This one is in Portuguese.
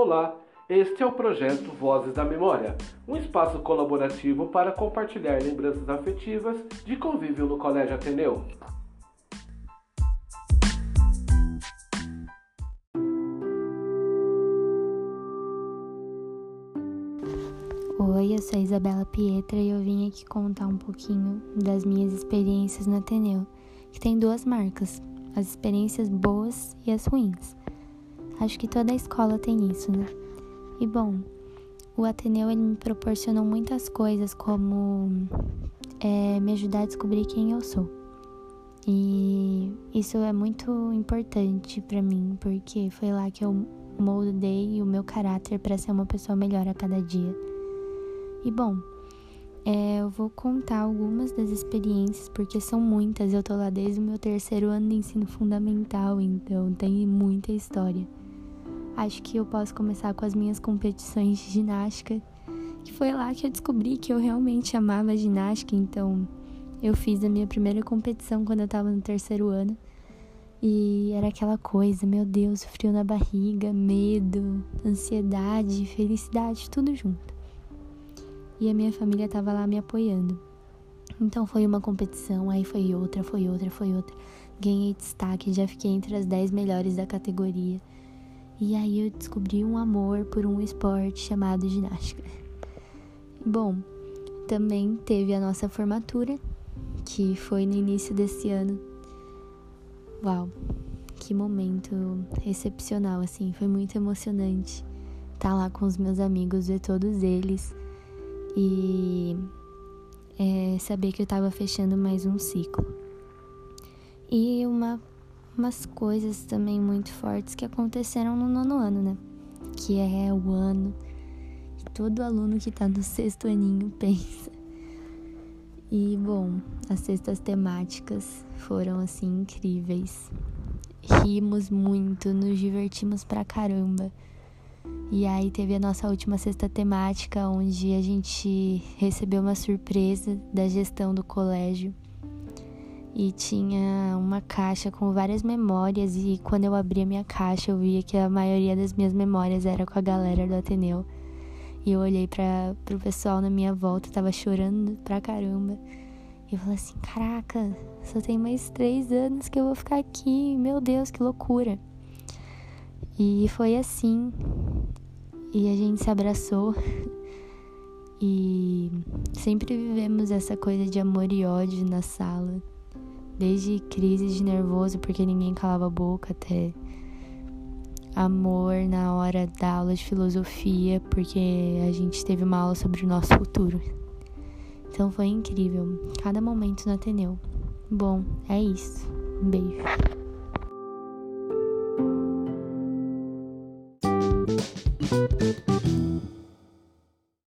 Olá, este é o projeto Vozes da Memória, um espaço colaborativo para compartilhar lembranças afetivas de convívio no Colégio Ateneu. Oi, eu sou Isabela Pietra e eu vim aqui contar um pouquinho das minhas experiências no Ateneu, que tem duas marcas, as experiências boas e as ruins. Acho que toda escola tem isso, né? E bom, o Ateneu ele me proporcionou muitas coisas, como é, me ajudar a descobrir quem eu sou. E isso é muito importante para mim, porque foi lá que eu moldei o meu caráter para ser uma pessoa melhor a cada dia. E bom, é, eu vou contar algumas das experiências, porque são muitas. Eu tô lá desde o meu terceiro ano de ensino fundamental, então tem muita história. Acho que eu posso começar com as minhas competições de ginástica, que foi lá que eu descobri que eu realmente amava ginástica, então eu fiz a minha primeira competição quando eu tava no terceiro ano. E era aquela coisa, meu Deus, frio na barriga, medo, ansiedade, felicidade, tudo junto e a minha família estava lá me apoiando. Então foi uma competição, aí foi outra, foi outra, foi outra. Ganhei destaque, já fiquei entre as 10 melhores da categoria. E aí eu descobri um amor por um esporte chamado ginástica. Bom, também teve a nossa formatura, que foi no início desse ano. Uau, que momento excepcional, assim, foi muito emocionante estar tá lá com os meus amigos, ver todos eles e é, saber que eu estava fechando mais um ciclo. E uma, umas coisas também muito fortes que aconteceram no nono ano, né? Que é o ano que todo aluno que está no sexto aninho pensa. E bom, as cestas temáticas foram assim incríveis. Rimos muito, nos divertimos pra caramba. E aí teve a nossa última sexta temática, onde a gente recebeu uma surpresa da gestão do colégio. E tinha uma caixa com várias memórias e quando eu abri a minha caixa, eu via que a maioria das minhas memórias era com a galera do Ateneu. E eu olhei para pro pessoal na minha volta, tava chorando pra caramba. E eu falei assim: "Caraca, só tem mais três anos que eu vou ficar aqui. Meu Deus, que loucura!" E foi assim. E a gente se abraçou. E sempre vivemos essa coisa de amor e ódio na sala. Desde crise de nervoso porque ninguém calava a boca até amor na hora da aula de filosofia porque a gente teve uma aula sobre o nosso futuro. Então foi incrível, cada momento no Ateneu. Bom, é isso. Um beijo.